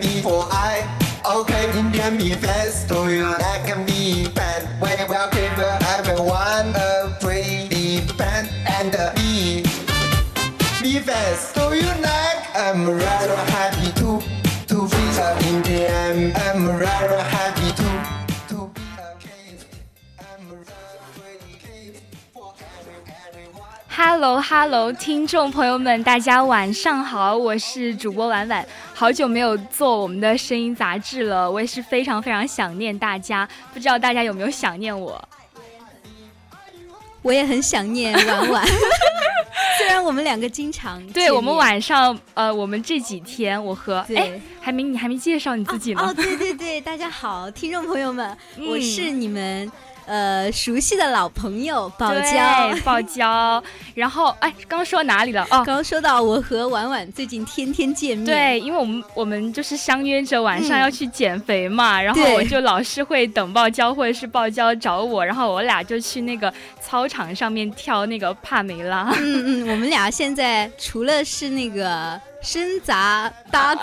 Before I. Okay, Indian be fast to you That can be bad. When you will give everyone a pretty pen and a Be fast to you like I'm right Hello，Hello，听众朋友们，大家晚上好，我是主播婉婉，好久没有做我们的声音杂志了，我也是非常非常想念大家，不知道大家有没有想念我？我也很想念婉婉，虽然我们两个经常对我们晚上呃，我们这几天我和哎，还没你还没介绍你自己呢？哦，对对对，大家好，听众朋友们，我是你们。呃，熟悉的老朋友宝娇，宝娇，然后哎，刚刚说哪里了？哦，刚刚说到我和婉婉最近天天见面。对，因为我们我们就是相约着晚上要去减肥嘛，然后我就老是会等宝娇或者是宝娇找我，然后我俩就去那个操场上面跳那个帕梅拉。嗯嗯，我们俩现在除了是那个生杂搭子，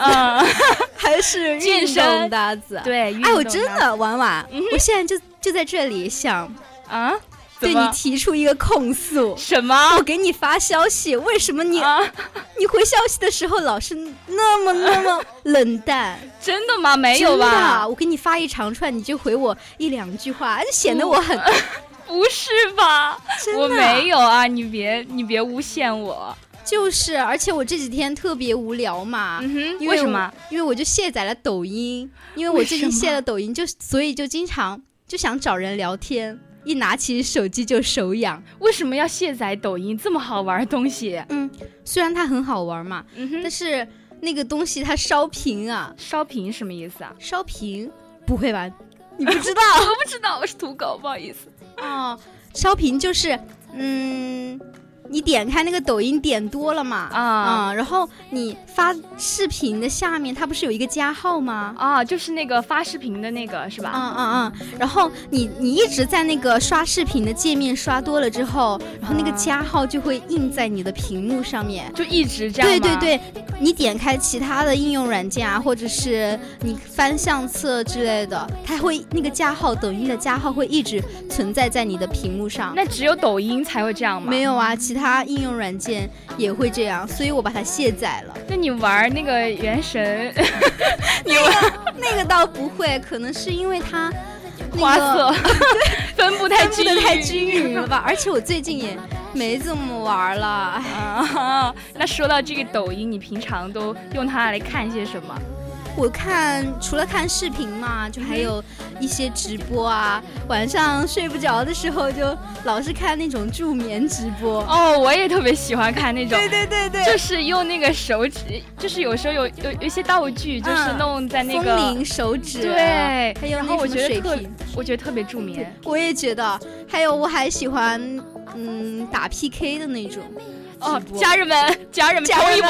还是运动搭子。对，哎，我真的婉婉，我现在就。就在这里想啊，对你提出一个控诉。什么？我给你发消息，为什么你 你回消息的时候老是那么那么 冷淡？真的吗？没有吧？我给你发一长串，你就回我一两句话，就显得我很 不是吧？我没有啊！你别你别诬陷我。就是，而且我这几天特别无聊嘛。嗯哼。为什么？因为我就卸载了抖音，因为我最近卸了抖音，就所以就经常。就想找人聊天，一拿起手机就手痒。为什么要卸载抖音这么好玩的东西？嗯，虽然它很好玩嘛，但是那个东西它烧屏啊！烧屏什么意思啊？烧屏？不会吧？你不知道？我不知道，我是土狗，不好意思。哦，烧屏就是，嗯。你点开那个抖音点多了嘛？啊，然后你发视频的下面，它不是有一个加号吗？啊，就是那个发视频的那个是吧？嗯嗯嗯。然后你你一直在那个刷视频的界面刷多了之后，然后那个加号就会印在你的屏幕上面，就一直这样。对对对，你点开其他的应用软件啊，或者是你翻相册之类的，它会那个加号，抖音的加号会一直存在在你的屏幕上。那只有抖音才会这样吗？没有啊，其。它应用软件也会这样，所以我把它卸载了。那你玩那个原神，那个那个倒不会，可能是因为它花色 分布太均太均匀了吧？而且我最近也没怎么玩了。啊，那说到这个抖音，你平常都用它来看些什么？我看除了看视频嘛，就还有一些直播啊。晚上睡不着的时候，就老是看那种助眠直播。哦，我也特别喜欢看那种。对对对对。就是用那个手指，就是有时候有有有一些道具，就是弄在那个。风铃手指。对。还有然后我觉得特，我觉得特别助眠。我也觉得。还有我还喜欢，嗯，打 PK 的那种。哦，家人们，家人们，冲一波！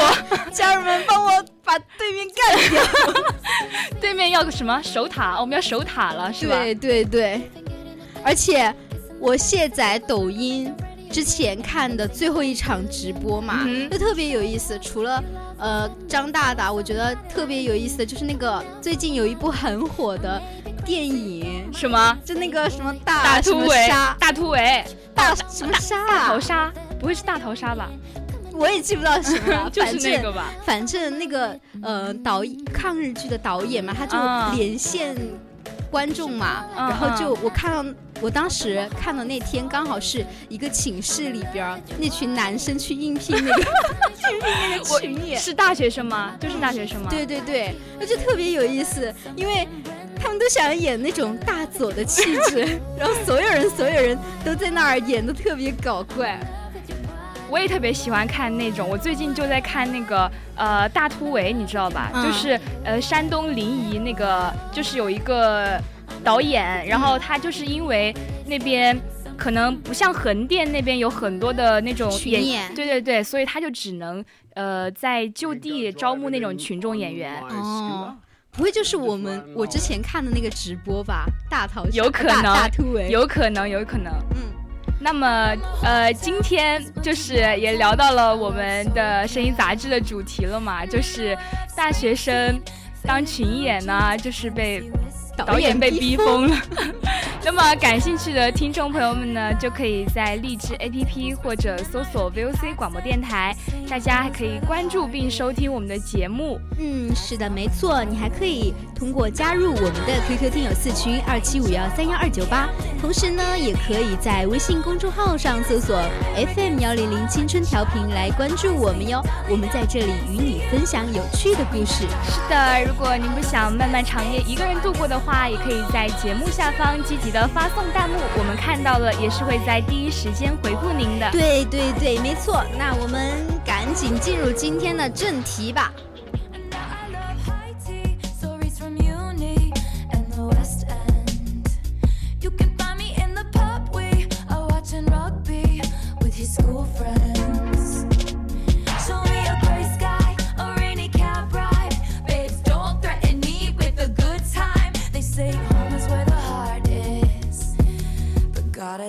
家人们，帮我把对面干掉！对面要个什么守塔？我们要守塔了，是吧？对对对。而且我卸载抖音之前看的最后一场直播嘛，就特别有意思。除了呃张大大，我觉得特别有意思的就是那个最近有一部很火的电影，什么？就那个什么大大突围，大突围，大什么杀？大逃杀。不会是大逃杀吧？我也记不到什么，就是那个吧。反正那个呃导抗日剧的导演嘛，他就连线观众嘛，然后就我看到。我当时看的那天刚好是一个寝室里边那群男生去应聘那个 应聘那个群演，是大学生吗？就是大学生吗？对对对，那就特别有意思，因为他们都想演那种大佐的气质，然后所有人所有人都在那儿演的特别搞怪。我也特别喜欢看那种，我最近就在看那个呃大突围，你知道吧？就是呃山东临沂那个，就是有一个。导演，然后他就是因为那边可能不像横店那边有很多的那种演，对对对，所以他就只能呃在就地招募那种群众演员。哦，不会就是我们我之前看的那个直播吧？大逃有可能大突围，有可能有可能。嗯，那么呃今天就是也聊到了我们的声音杂志的主题了嘛，就是大学生当群演呢，就是被。导演被逼疯了。那么感兴趣的听众朋友们呢，就可以在荔枝 APP 或者搜索 VOC 广播电台，大家还可以关注并收听我们的节目。嗯，是的，没错，你还可以通过加入我们的 QQ 听友四群二七五幺三幺二九八，同时呢，也可以在微信公众号上搜索 FM 幺零零青春调频来关注我们哟。我们在这里与你分享有趣的故事。是的，如果您不想漫漫长夜一个人度过的话，也可以在节目下方积极。的发送弹幕，我们看到了，也是会在第一时间回复您的。对对对，没错。那我们赶紧进入今天的正题吧。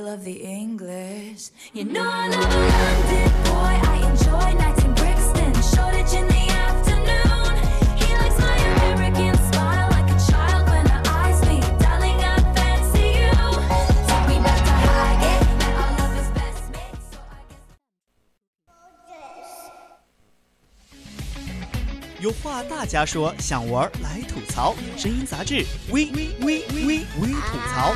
You know I love a London boy. I enjoy nights in Brixton, Shoreditch in the afternoon. He likes my American smile like a child when her eyes meet. Darling, I fancy you. Take me back to Highgate, met our love is best mate, so I guess. 有话大家说，想玩来吐槽。声音杂志，微微微微微吐槽。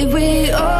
Did we all?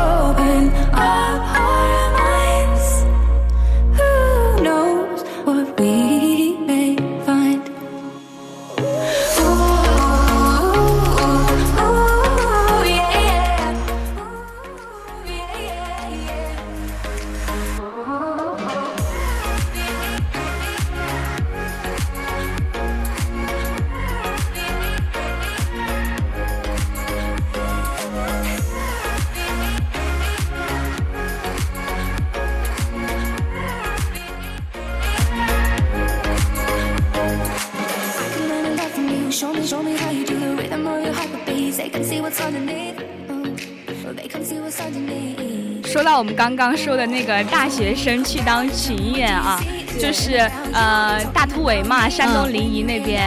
刚刚说的那个大学生去当群演啊，就是呃大突围嘛，山东临沂那边。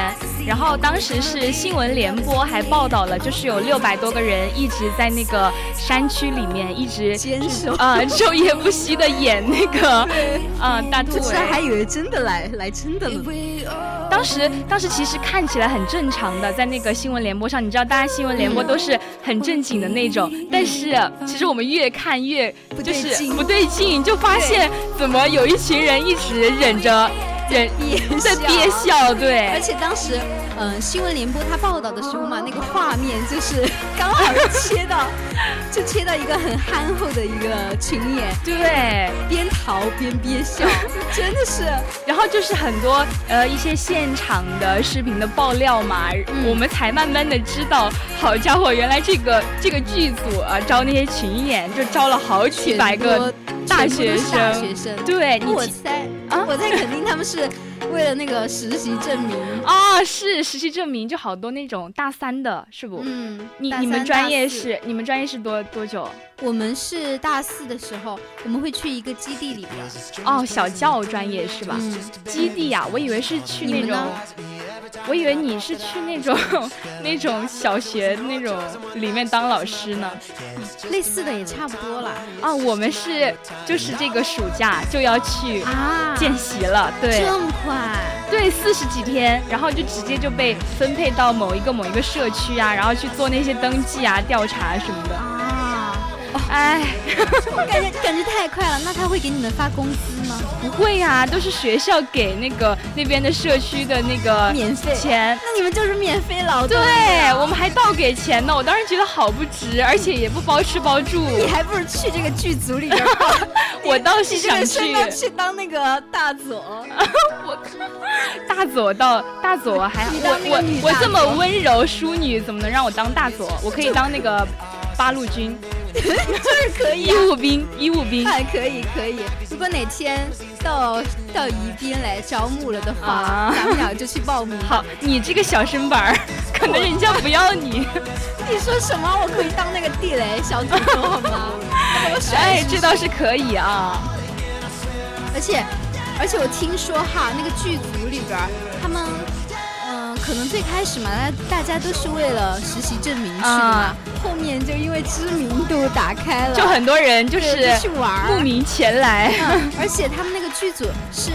然后当时是新闻联播还报道了，就是有六百多个人一直在那个山区里面一直坚守啊，昼夜不息的演那个啊大突围。还以为真的来来真的了。当时当时其实看起来很正常的，在那个新闻联播上，你知道，大家新闻联播都是很正经的那种，但是其实我们越看越就是不对劲，就发现怎么有一群人一直忍着忍憋在憋笑，对，而且当时，嗯，新闻联播他报道的时候嘛，那个画面就是 刚好切到，就切到一个很憨厚的一个群演，对，边逃边憋笑，真的是。然后就是很多呃一些现场的视频的爆料嘛，嗯。我们才慢慢的知道，好家伙，原来这个这个剧组啊招那些群演就招了好几百个大学生，大学生。对，你我猜啊，我猜肯定他们是为了那个实习证明。啊，是实习证明，就好多那种大三的，是不？嗯，你你们专业是你们专业是多多久？我们是大四的时候，我们会去一个基地里边。哦，小教专业是吧？嗯，基地呀、我以为是去那种我以为你是去那种那种小学那种里面当老师呢。类似的也差不多啦。啊，我们是就是这个暑假就要去啊见习了，对这么快？对，四十几天，然后就直接就被分配到某一个某一个社区啊，然后去做那些登记啊、调查什么的。啊，哎，感觉感觉太快了。那他会给你们发工资吗？不会呀、都是学校给那个那边的社区的那个免费钱。那你们就是免费劳动。对，我们还倒给钱呢，我当时觉得好不值，而且也不包吃包住。你还不如去这个剧组里边。我倒是想去去当那个大佐。我大佐到大佐还我我我这么温柔淑女，怎么能让我当大佐？我可以当那个八路军就是可以医啊。务兵，医务兵。哎可以可以，如果哪天到到宜宾来招募了的话，啊咱们俩就去报名。好，你这个小身板儿，可能人家不要你。你说什么？我可以当那个地雷小土豆好吗？哎，这倒是可以啊。而且而且我听说哈，那个剧组里边儿他们。嗯，可能最开始嘛，大大家都是为了实习证明去的后面就因为知名度打开了，就很多人就是去玩儿慕名前来。嗯，而且他们那个剧组是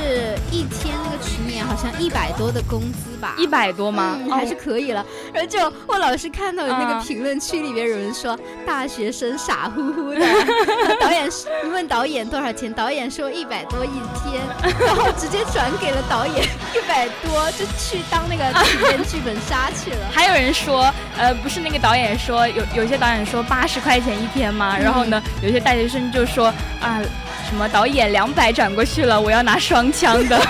一天那个群演好像一百多的工资吧，一百多吗？嗯，还是哦可以了。然后就我老是看到有那个嗯评论区里边有人说大学生傻乎乎的，导演是问导演多少钱，导演说一百多一天，然后直接转给了导演一百多，就去当那个体验剧本杀去了。还有人说，呃，不是那个导演说有有些导演说八十块钱一天吗？然后呢，有些大学生就说啊，什么导演两百转过去了，我要拿双枪的。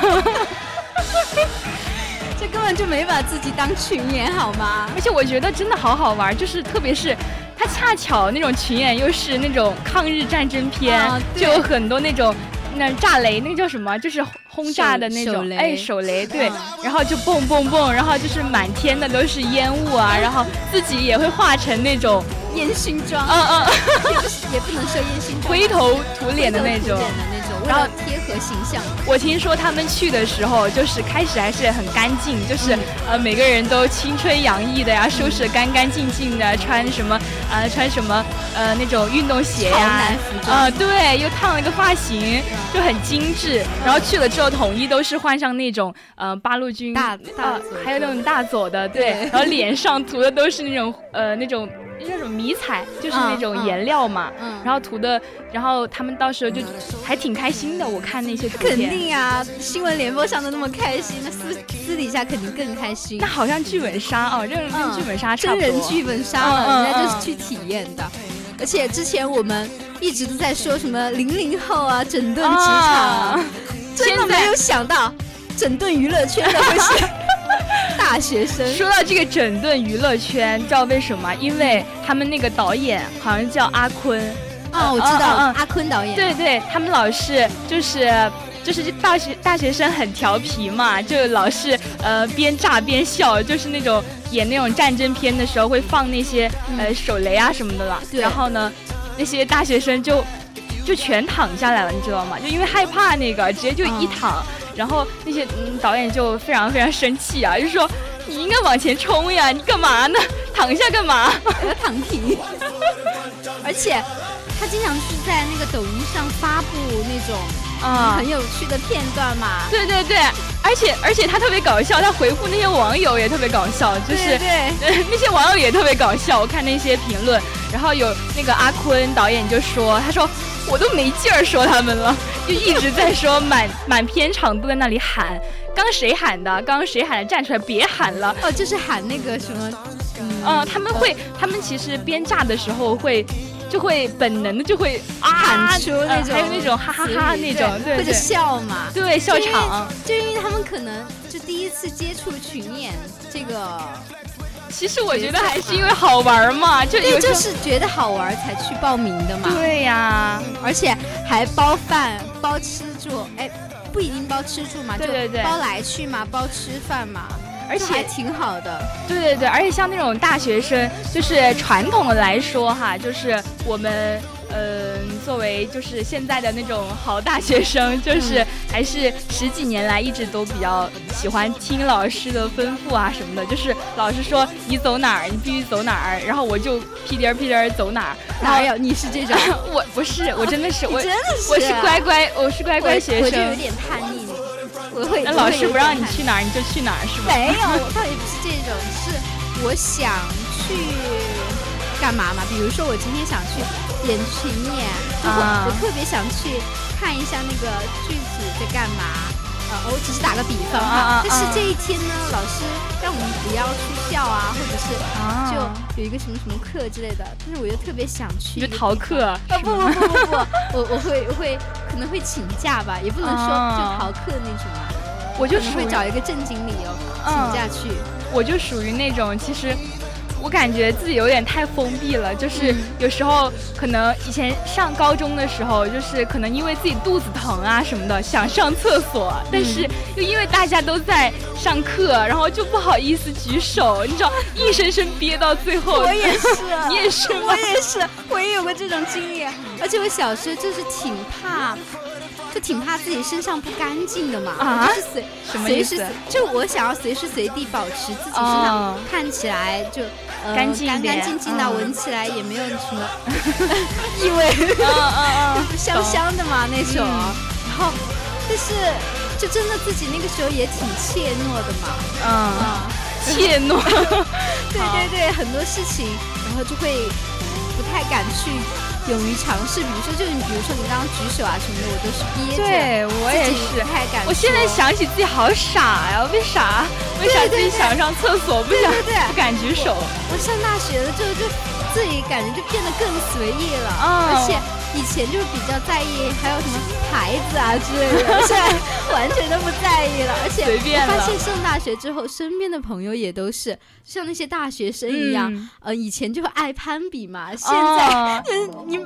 就没把自己当群演好吗？而且我觉得真的好好玩，就是特别是。他恰巧那种群演又是那种抗日战争片，啊就有很多那种那炸雷，那个叫什么？就是轰炸的那种，哎，手雷，对，嗯然后就蹦蹦蹦，然后就是满天的都是烟雾啊，然后自己也会化成那种，烟熏妆，嗯嗯，也不是也不能说烟熏妆，灰头土脸的那种然后贴合形象。我听说他们去的时候，就是开始还是很干净，就是、嗯。呃每个人都青春洋溢的呀，收拾的干干净净的，穿什么呃穿什么呃那种运动鞋呀男服，装。啊、对，又烫了个发型，就很精致。然后去了之后，统一都是换上那种呃八路军大呃大佐还有那种大佐的，对，对。然后脸上涂的都是那种呃那种那叫什么迷彩，就是那种颜料嘛。嗯然后涂的，然后他们到时候就还挺开心的。我看那些图肯，定呀、新闻联播上的那么开心，那私私底下肯定更开心那。好像剧本杀哦，这个跟嗯剧本杀差不多。真人剧本杀了，人家就是嗯去体验的。而且之前我们一直都在说什么零零后啊，整顿职场啊，啊 真的没有想到整顿娱乐圈的会是 大学生。说到这个整顿娱乐圈，知道为什么？因为他们那个导演好像叫阿坤，哦，我知道、阿坤导演。对对，他们老是就是。就是这大学大学生很调皮嘛，就老是呃边炸边笑，就是那种演那种战争片的时候会放那些、呃手雷啊什么的了。对然后呢，那些大学生就就全躺下来了，你知道吗？就因为害怕那个，直接就一躺。然后那些嗯导演就非常非常生气啊，就说你应该往前冲呀，你干嘛呢？躺下干嘛？要躺平。而且他经常是在那个抖音上发布那种啊很有趣的片段嘛。对对对，而而且而且他特别搞笑，他回复那些网友也特别搞笑，就是对 那些网友也特别搞笑。我看那些评论，然后有那个阿坤导演就说，他说我都没劲儿说他们了，就一直在说 满满片场都在那里喊，刚谁喊的？刚刚谁喊的？站出来，别喊了！哦，就是喊那个什么，嗯，他们会，他们其实编炸的时候会。就会本能的就会啊喊出那种，还有那种哈哈哈那种，对或者笑嘛，对笑场，就因为他们可能就第一次接触群演这个，其实我觉得还是因为好玩嘛，就对，就是觉得好玩才去报名的嘛，对呀，而且还包饭包吃住，哎，不一定包吃住嘛，对对对，包来去嘛，包吃饭嘛。而且还挺好的，对对对，而且像那种大学生，就是传统的来说哈，就是我们嗯，作为就是现在的那种好大学生，就是还是十几年来一直都比较喜欢听老师的吩咐啊什么的，就是老师说你走哪儿，你必须走哪儿，然后我就屁颠儿屁颠儿走哪儿。哪有你是这种？我不是，我真的是，我 真的是，我是乖乖，我是乖乖学生，我就有点叛逆。那老师不让你去哪儿，你就去哪儿是吧？没有，我倒也不是这种，是我想去干嘛嘛？比如说我今天想去演群演，我我特别想去看一下那个剧组在干嘛。呃，我只是打个比方哈。但是这一天呢，老师让我们不要去校啊，或者是就有一个什么什么课之类的。但是我又特别想去，就逃课？啊不不不不不，我我会我会可能会请假吧，也不能说就逃课那种啊。我就会找一个正经理由请假去。我就属于那种，其实我感觉自己有点太封闭了。就是有时候可能以前上高中的时候，就是可能因为自己肚子疼啊什么的，想上厕所，但是又因为大家都在上课，然后就不好意思举手，你知道，硬生生憋到最后。我也是，你也是，我也是，我也有过这种经历。而且我小时候就是挺怕。就挺怕自己身上不干净的嘛，就是随随时就我想要随时随地保持自己身上看起来就干净干干净净的，闻起来也没有什么 异味，香香的嘛那种。然后，但是就真的自己那个时候也挺怯懦的嘛，嗯，怯懦，对对对，很多事情，然后就会不太敢去。勇于尝试，比如说，就你，比如说你刚刚举手啊什么的，我都是憋着，对我也是，太敢。我现在想起自己好傻呀，为啥？为啥自己想上厕所不想不敢举手？我上大学了之后，就自己感觉就变得更随意了，而且。以前就是比较在意还有什么牌子啊之类的，现在完全都不在意了。而且我发现上大学之后，身边的朋友也都是像那些大学生一样，呃，以前就爱攀比嘛，现在你。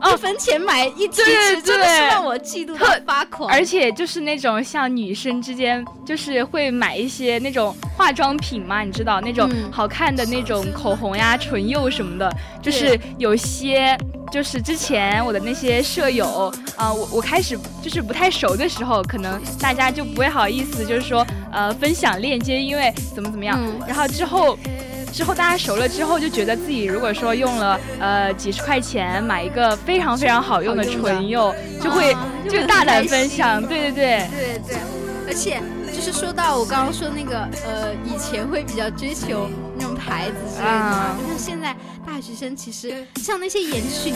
二分钱买一支，真的是让我嫉妒的发狂。而且就是那种像女生之间，就是会买一些那种化妆品嘛，你知道那种好看的那种口红呀、唇釉什么的。就是有些，就是之前我的那些舍友啊，我我开始就是不太熟的时候，可能大家就不会好意思，就是说呃分享链接，因为怎么怎么样。然后之后。之后大家熟了之后，就觉得自己如果说用了呃几十块钱买一个非常非常好用的唇釉，就会就大胆分享，对对对。对对，而且就是说到我刚刚说那个呃以前会比较追求那种牌子之类的嘛，但是现在。大学生其实像那些演群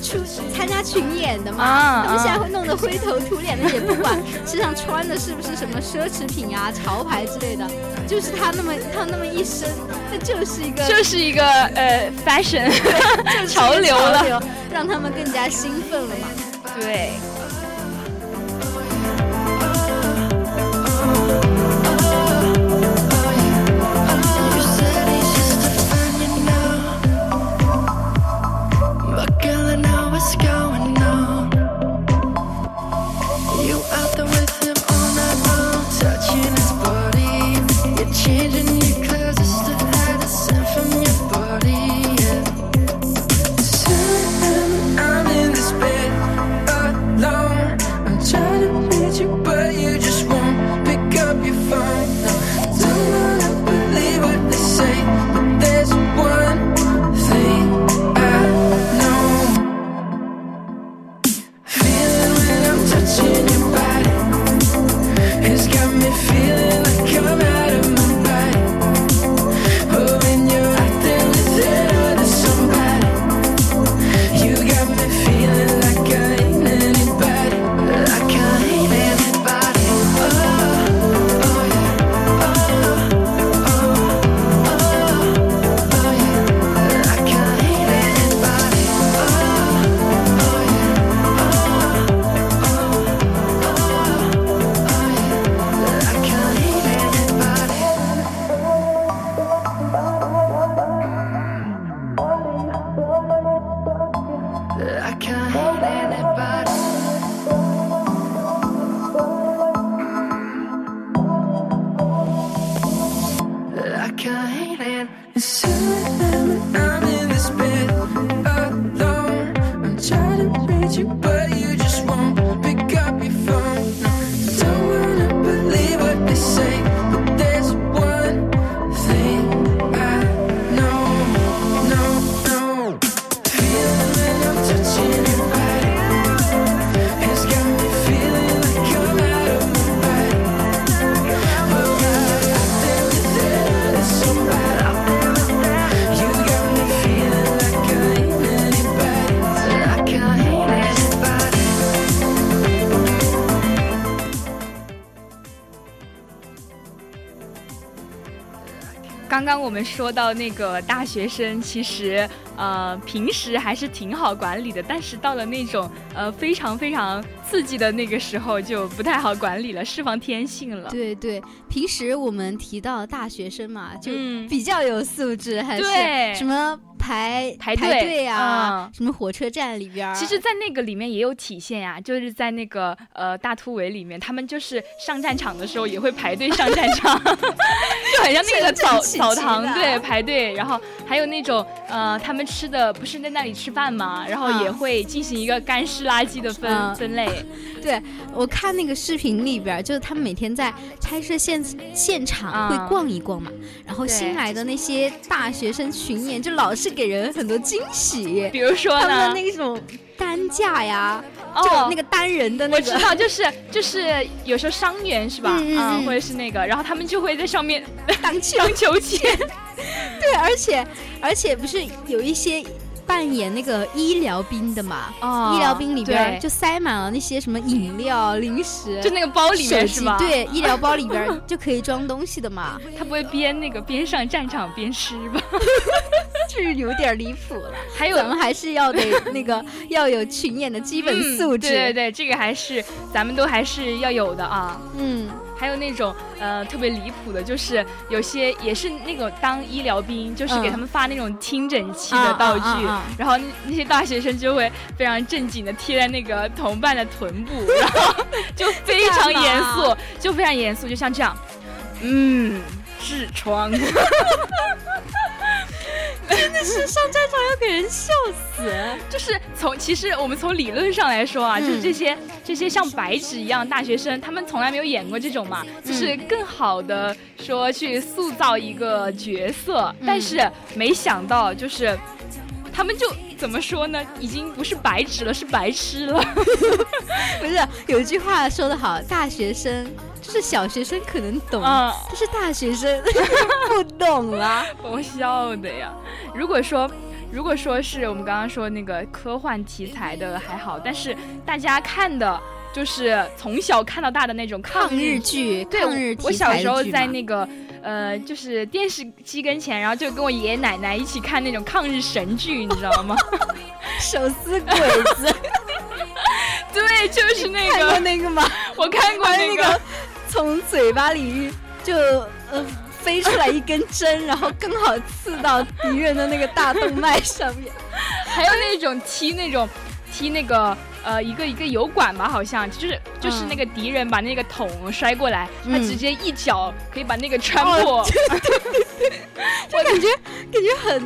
出参加群演的嘛，他们现在会弄得灰头土脸的，也不管身上穿的是不是什么奢侈品啊、潮牌之类的，就是他那么他那么一身，那就是一个就是一个呃 fashion 潮流了，让他们更加兴奋了嘛。对。们说到那个大学生，其实呃平时还是挺好管理的，但是到了那种呃非常非常刺激的那个时候，就不太好管理了，释放天性了。对对，平时我们提到大学生嘛，就嗯比较有素质，还是对什么排排队队啊，嗯什么火车站里边儿，其实，在那个里面也有体现呀、就是在那个呃大突围里面，他们就是上战场的时候也会排队上战场，就很像那个澡澡堂的对排队，然后还有那种呃他们吃的不是在那里吃饭嘛，然后也嗯会进行一个干湿垃圾的分、嗯分类，对我看那个视频里边，就是他们每天在拍摄现现场嗯会逛一逛嘛，然后新来的那些大学生群演就老是给人很多惊喜，比如说他们的呢，那种担架呀，哦。就那个单人的那个，我知道，就是就是有时候伤员是吧？嗯嗯嗯。或者是那个，然后他们就会在上面当球当秋千。对，而且而且不是有一些扮演那个医疗兵的嘛？哦医疗兵里边就塞满了那些什么饮料、零食，就那个包里面是吧？，对，医疗包里边 就可以装东西的嘛，他不会边那个边上战场边吃吧？就是有点离谱了。还有咱们还是要得那个要有群演的基本素质。嗯。对对对，这个还是咱们都还是要有的啊。嗯，还有那种呃特别离谱的，就是有些也是那种当医疗兵，就是给嗯。他们发那种听诊器的道具，然后那那些大学生就会非常正经的贴在那个同伴的臀部，然后就非常严肃，就非常严肃，就像这样，嗯，痔疮。是上战场要给人笑死。就是从其实我们从理论上来说啊，嗯就是这些这些像白纸一样大学生，他们从来没有演过这种嘛，就是更好的说去塑造一个角色，但是没想到就是他们就怎么说呢，已经不是白纸了，是白痴了。不是有一句话说得好，大学生就是小学生可能懂，嗯，但是大学生 不懂了。把我笑的呀。如果说。如果说是我们刚刚说那个科幻题材的还好，但是大家看的就是从小看到大的那种抗抗日剧，对，抗日我小时候在那个呃，就是电视机跟前，然后就跟我爷爷奶奶一起看那种抗日神剧，你知道吗？手撕鬼子，对，就是那看过个，那个吗？我看过那个，从嘴巴里就呃飞出来一根针，然后刚好刺到敌人的那个大动脉上面。还有那种踢那种 踢那个。呃，一个一个油管吧，好像就是就是嗯那个敌人把那个桶摔过来，他嗯直接一脚可以把那个穿哦破。就感觉感觉很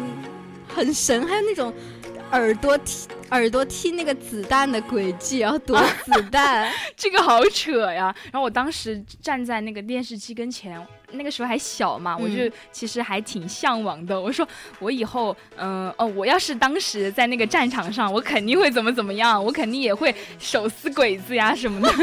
很神，还有那种耳朵踢耳朵听那个子弹的轨迹，然后躲子弹。这个好扯呀！然后我当时站在那个电视机跟前，那个时候还小嘛，我就嗯其实还挺向往的。我说我以后，嗯、哦，我要是当时在那个战场上，我肯定会怎么怎么样，我肯定也会手撕鬼子呀什么的，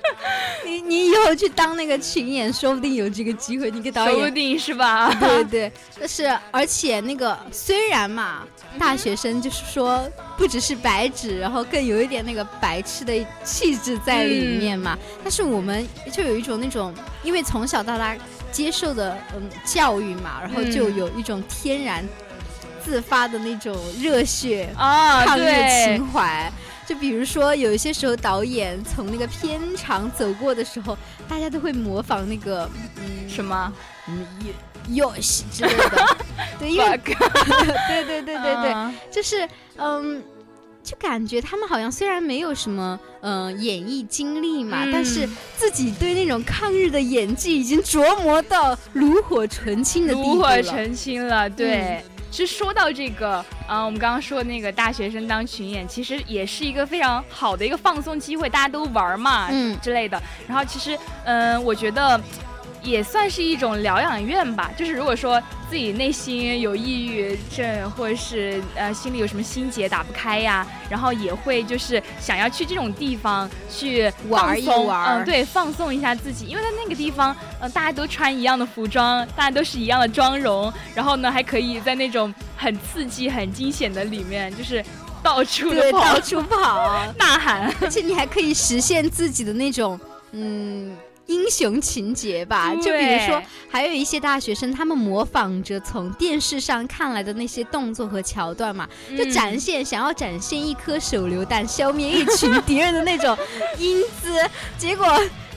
你你以后去当那个群演，说不定有这个机会。你给导演。说不定是吧？对对，但是而且那个虽然嘛，大学生就是说不只是白纸，然后更有一点那个白痴的气质在里面嘛，但是我们就有一种那种，因为从小到大接受的嗯教育嘛，然后就嗯有一种天然自发的那种热血啊，抗日情，怀。就比如说，有一些时候导演从那个片场走过的时候，大家都会模仿那个嗯什么嗯游戏之类的，对，因为？对对对对对，啊就是嗯，就感觉他们好像虽然没有什么嗯、呃演艺经历嘛，嗯但是自己对那种抗日的演技已经琢磨到炉火纯青的地炉步了。火纯青了，对。其实说到这个，嗯、我们刚刚说的那个大学生当群演，其实也是一个非常好的一个放松机会，大家都玩嘛，嗯之类的。然后其实，嗯、我觉得也算是一种疗养院吧。就是如果说自己内心有抑郁症，或者是呃心里有什么心结打不开呀，然后也会就是想要去这种地方去玩一玩嗯，对，放松一下自己，因为在那个地方，呃，大家都穿一样的服装，大家都是一样的妆容，然后呢，还可以在那种很刺激、很惊险的里面，就是到处跑到处跑，呐喊。而且你还可以实现自己的那种嗯英雄情节吧。就比如说，还有一些大学生，他们模仿着从电视上看来的那些动作和桥段嘛，就嗯展现、想要展现一颗手榴弹消灭一群敌人的那种英姿，结果。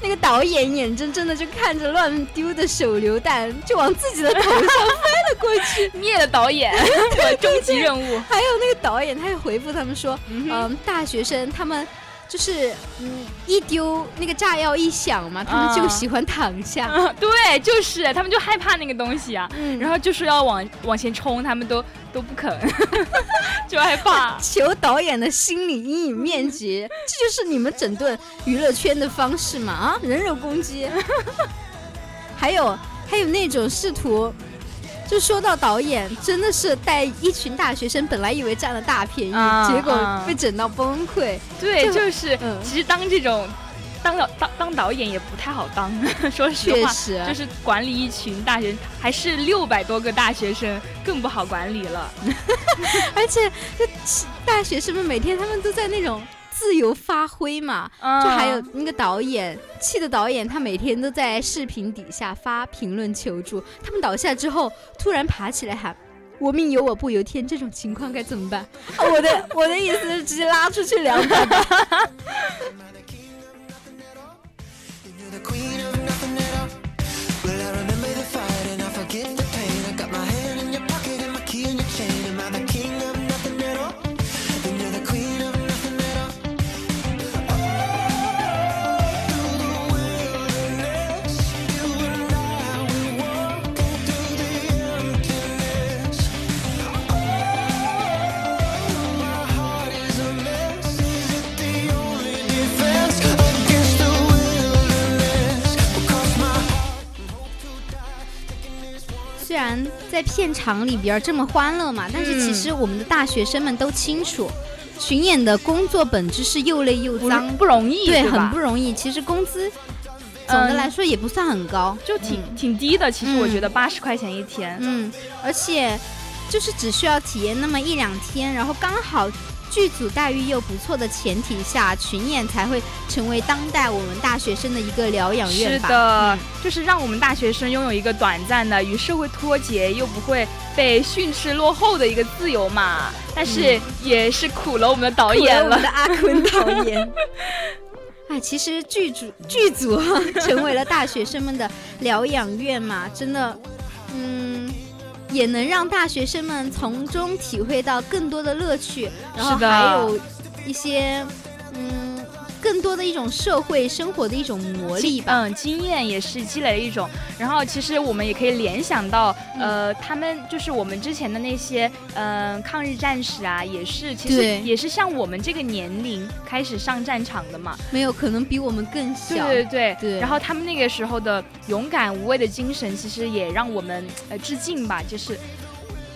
那个导演眼睁睁的就看着乱丢的手榴弹就往自己的头上飞了过去，灭了导演，对终极任务。还有那个导演，他也回复他们说，嗯嗯、大学生他们就是嗯一丢那个炸药一响嘛，他们就啊喜欢躺下，嗯，对，就是他们就害怕那个东西啊，嗯然后就是要往往前冲，他们都都不肯，就害怕。求导演的心理阴影面积，这就是你们整顿娱乐圈的方式嘛啊，人肉攻击，还有还有那种试图。就说到导演，真的是带一群大学生，本来以为占了大便宜，啊结果啊被整到崩溃。对，就就是，嗯其实当这种当导当当导演也不太好当，说实话，就是管理一群大学，还是六百多个大学生，更不好管理了。而且这大学生们每天他们都在那种自由发挥嘛，就还有那个导演，气的导演，他每天都在视频底下发评论求助。他们倒下之后，突然爬起来喊。我命由我不由天，这种情况该怎么办？啊 我的我的意思是直接拉出去两百 在片场里边这么欢乐嘛，但是其实我们的大学生们都清楚，巡演的工作本质是又累又脏，不容易，对，对很不容易。其实工资总的嗯来说也不算很高，就挺、嗯。挺低的。其实我嗯觉得八十块钱一天，嗯，而且就是只需要体验那么一两天，然后刚好剧组待遇又不错的前提下，群演才会成为当代我们大学生的一个疗养院吧是。的嗯，就是让我们大学生拥有一个短暂的与社会脱节又不会被训斥落后的一个自由嘛。但是也是苦了我们的导演了我们的。阿坤导演。哎，其实剧组剧组啊，成为了大学生们的疗养院嘛，真的，嗯，也能让大学生们从中体会到更多的乐趣，然后还有一些，嗯，更多的一种社会生活的一种磨砺吧。嗯，经验也是积累了一种，然后其实我们也可以联想到，呃，他们就是我们之前的那些，嗯、抗日战士啊，也是其实也是像我们这个年龄开始上战场的嘛，没有可能比我们更对小。对对对然后他们那个时候的勇敢无畏的精神，其实也让我们呃致敬吧，就是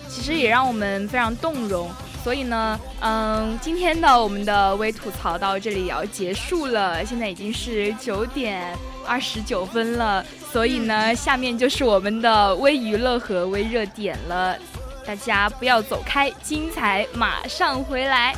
其实也让我们非常动容。所以呢，嗯，今天的我们的微吐槽到这里也要结束了，现在已经是九点二十九分了，所以呢，下面就是我们的微娱乐和微热点了，大家不要走开，精彩马上回来。